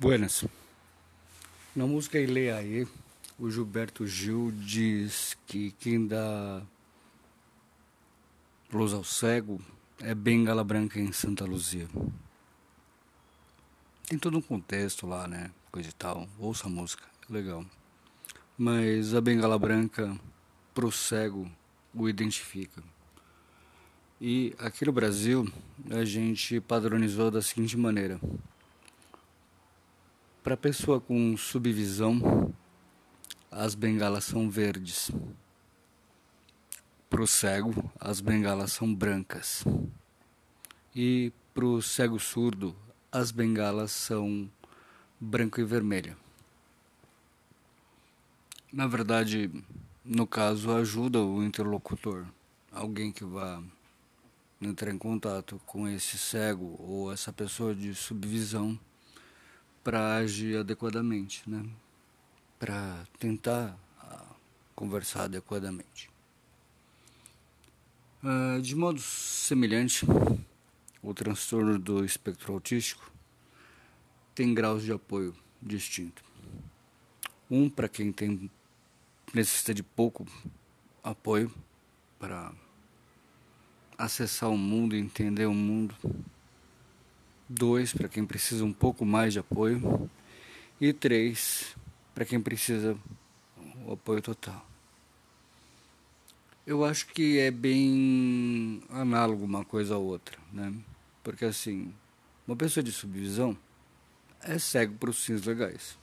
Buenas. Na música Ilê Aê, o Gilberto Gil diz que quem dá luz ao cego é Bengala Branca em Santa Luzia. Tem todo um contexto lá, né? Coisa e tal. Ouça a música, é legal. Mas a Bengala Branca pro cego o identifica. E aqui no Brasil a gente padronizou da seguinte maneira para pessoa com subvisão, as bengalas são verdes. Para o cego, as bengalas são brancas. E para o cego surdo, as bengalas são branco e vermelha. Na verdade, no caso, ajuda o interlocutor, alguém que vá entrar em contato com esse cego ou essa pessoa de subvisão para agir adequadamente, né? Para tentar uh, conversar adequadamente. Uh, de modo semelhante, o transtorno do espectro autístico tem graus de apoio distintos. Um para quem tem necessita de pouco apoio para acessar o mundo, entender o mundo dois para quem precisa um pouco mais de apoio e três para quem precisa o apoio total. Eu acho que é bem análogo uma coisa a outra, né? Porque assim, uma pessoa de subvisão é cego para os fins legais.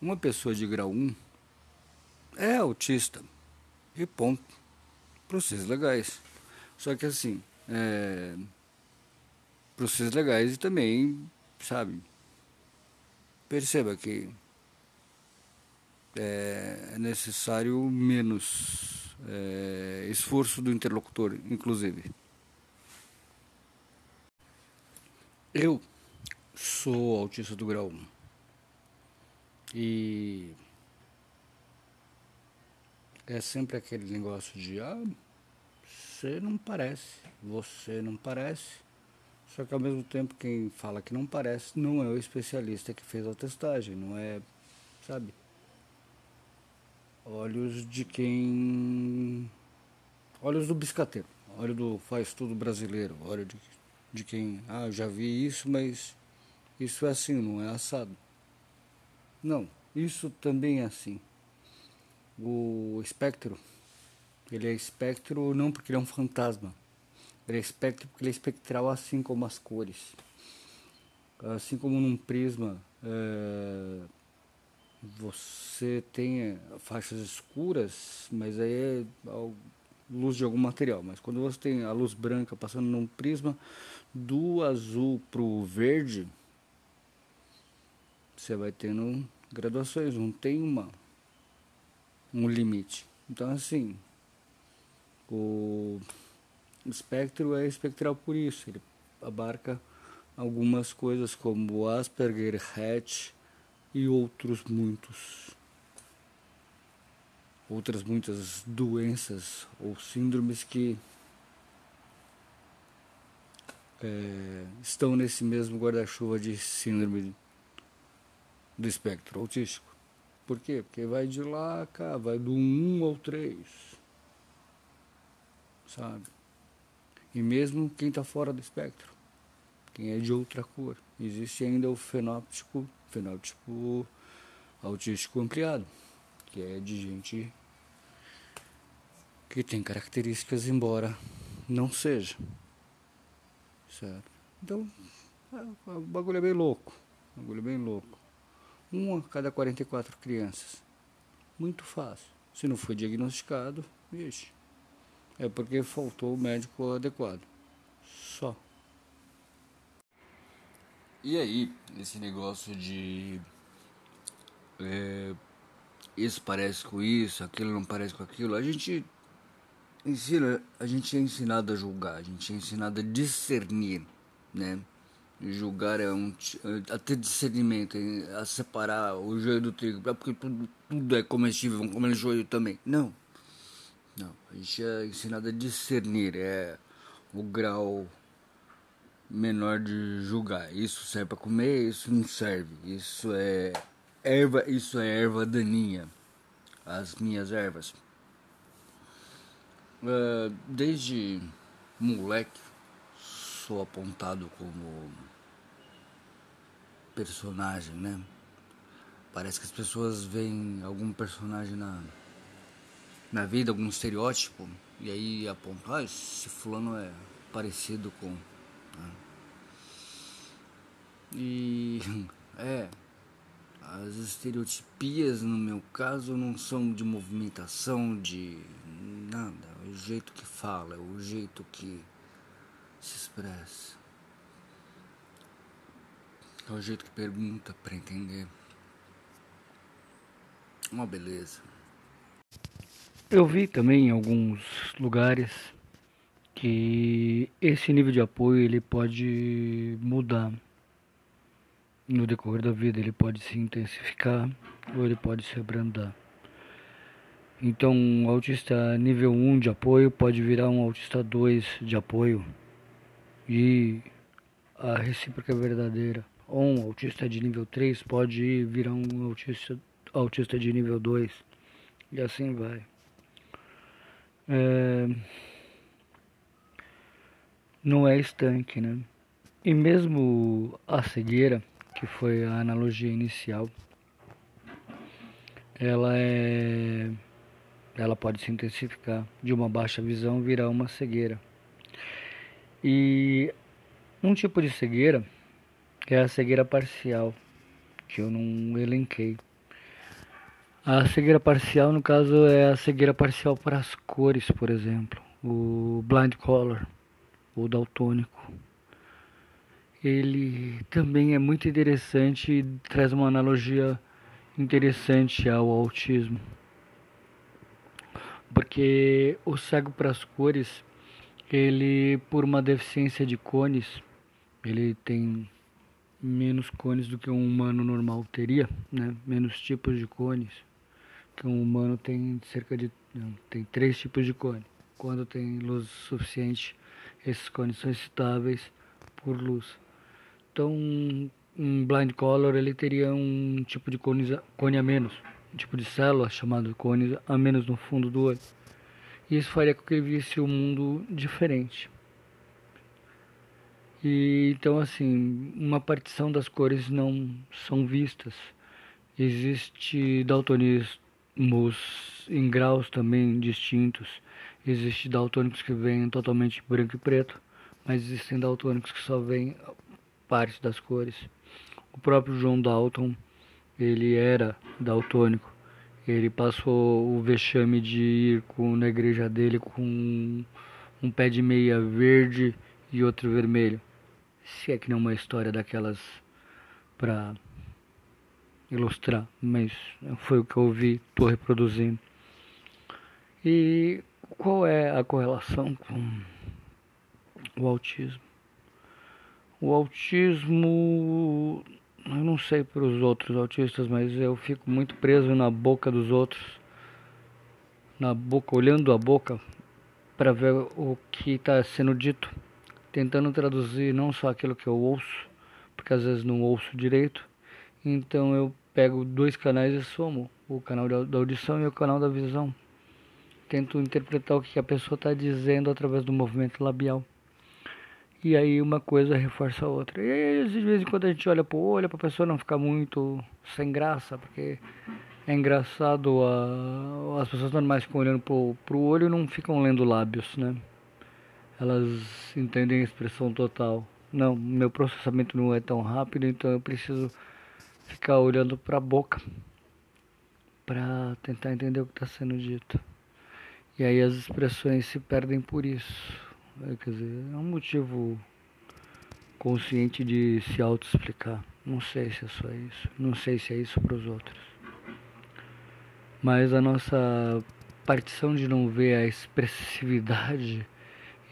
Uma pessoa de grau 1 é autista e ponto para os fins legais. Só que assim, é, processos legais e também, sabe, perceba que é necessário menos é, esforço do interlocutor, inclusive. Eu sou autista do grau 1 e é sempre aquele negócio de ah, você não parece, você não parece. Só que ao mesmo tempo quem fala que não parece não é o especialista que fez a testagem, não é, sabe? Olhos de quem. Olhos do biscateiro, olho do faz tudo brasileiro, olho de, de quem. Ah, já vi isso, mas isso é assim, não é assado. Não, isso também é assim. O espectro, ele é espectro não porque ele é um fantasma, ele é espectro porque ele é espectral assim como as cores. Assim como num prisma é, você tem faixas escuras, mas aí é luz de algum material. Mas quando você tem a luz branca passando num prisma, do azul para o verde, você vai tendo graduações, não tem uma um limite. Então assim, o espectro é espectral por isso, ele abarca algumas coisas como Asperger, Hatch e outros muitos. Outras muitas doenças ou síndromes que é, estão nesse mesmo guarda-chuva de síndrome do espectro autístico. Por quê? Porque vai de lá a cá, vai do 1 ao 3. Sabe? E mesmo quem está fora do espectro, quem é de outra cor, existe ainda o fenótipo, fenótipo autístico ampliado, que é de gente que tem características, embora não seja. Certo? Então, é, o bagulho é bem louco. O bagulho é bem louco. Uma a cada 44 crianças. Muito fácil. Se não foi diagnosticado, vixe é porque faltou o médico adequado. Só. E aí, esse negócio de. É, isso parece com isso, aquilo não parece com aquilo, a gente ensina, a gente é ensinado a julgar, a gente é ensinado a discernir, né? Julgar é um a ter discernimento, a separar o joio do trigo, porque tudo, tudo é comestível, vamos comer joio também. Não, não, a gente é ensinado a discernir, é o grau menor de julgar. Isso serve para comer, isso não serve. Isso é erva, isso é erva daninha. As minhas ervas. Uh, desde moleque sou apontado como personagem, né? Parece que as pessoas veem algum personagem na, na vida, algum estereótipo, e aí apontam, ah, esse fulano é parecido com. Né? E é, as estereotipias no meu caso não são de movimentação, de nada, é o jeito que fala, é o jeito que se expressa. É o jeito que pergunta para entender. Uma beleza. Eu vi também em alguns lugares que esse nível de apoio ele pode mudar no decorrer da vida, ele pode se intensificar ou ele pode se abrandar. Então, um autista nível 1 de apoio pode virar um autista 2 de apoio e a recíproca é verdadeira. Ou um autista de nível 3 pode virar um autista, autista de nível 2 e assim vai. É... Não é estanque, né? E mesmo a cegueira, que foi a analogia inicial, ela é ela pode se intensificar de uma baixa visão virar uma cegueira. E um tipo de cegueira é a cegueira parcial, que eu não elenquei. A cegueira parcial, no caso, é a cegueira parcial para as cores, por exemplo. O blind color, o daltônico. Ele também é muito interessante e traz uma analogia interessante ao autismo. Porque o cego para as cores, ele, por uma deficiência de cones, ele tem menos cones do que um humano normal teria, né? menos tipos de cones que um humano tem cerca de tem três tipos de cone. Quando tem luz suficiente, esses cones são excitáveis por luz. Então, um blind color ele teria um tipo de cone, cone a menos, um tipo de célula chamado cone a menos no fundo do olho. E isso faria com que ele visse o um mundo diferente. E então assim, uma partição das cores não são vistas. Existe daltonismo em graus também distintos. Existem daltônicos que vêm totalmente branco e preto, mas existem daltônicos que só veem parte das cores. O próprio João Dalton, ele era daltônico. Ele passou o vexame de ir com, na igreja dele com um pé de meia verde e outro vermelho. Se é que não é uma história daquelas para ilustrar, mas foi o que eu ouvi, estou reproduzindo. E qual é a correlação com o autismo? O autismo, eu não sei para os outros autistas, mas eu fico muito preso na boca dos outros, na boca, olhando a boca para ver o que está sendo dito, tentando traduzir não só aquilo que eu ouço, porque às vezes não ouço direito, então eu pego dois canais e somo, o canal da audição e o canal da visão. Tento interpretar o que a pessoa está dizendo através do movimento labial. E aí uma coisa reforça a outra. E aí, de vez em quando a gente olha para o olho, para a pessoa não ficar muito sem graça, porque é engraçado, a, as pessoas normais ficam olhando para o olho e não ficam lendo lábios, né? Elas entendem a expressão total. Não, meu processamento não é tão rápido, então eu preciso ficar olhando para a boca para tentar entender o que está sendo dito. E aí as expressões se perdem por isso. É, quer dizer, é um motivo consciente de se auto-explicar. Não sei se é só isso. Não sei se é isso para os outros. Mas a nossa partição de não ver a expressividade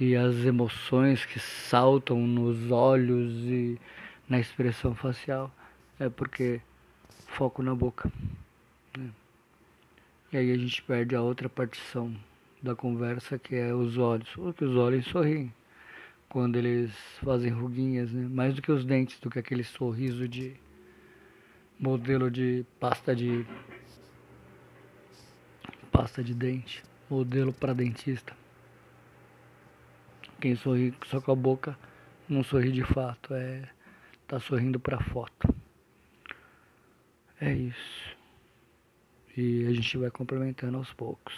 e as emoções que saltam nos olhos e na expressão facial é porque foco na boca. Né? E aí a gente perde a outra partição da conversa que é os olhos. Porque os olhos sorriem. quando eles fazem ruguinhas, né? Mais do que os dentes, do que aquele sorriso de modelo de pasta de pasta de dente, modelo para dentista. Quem sorri só com a boca não sorri de fato, é tá sorrindo para foto. É isso. E a gente vai complementando aos poucos.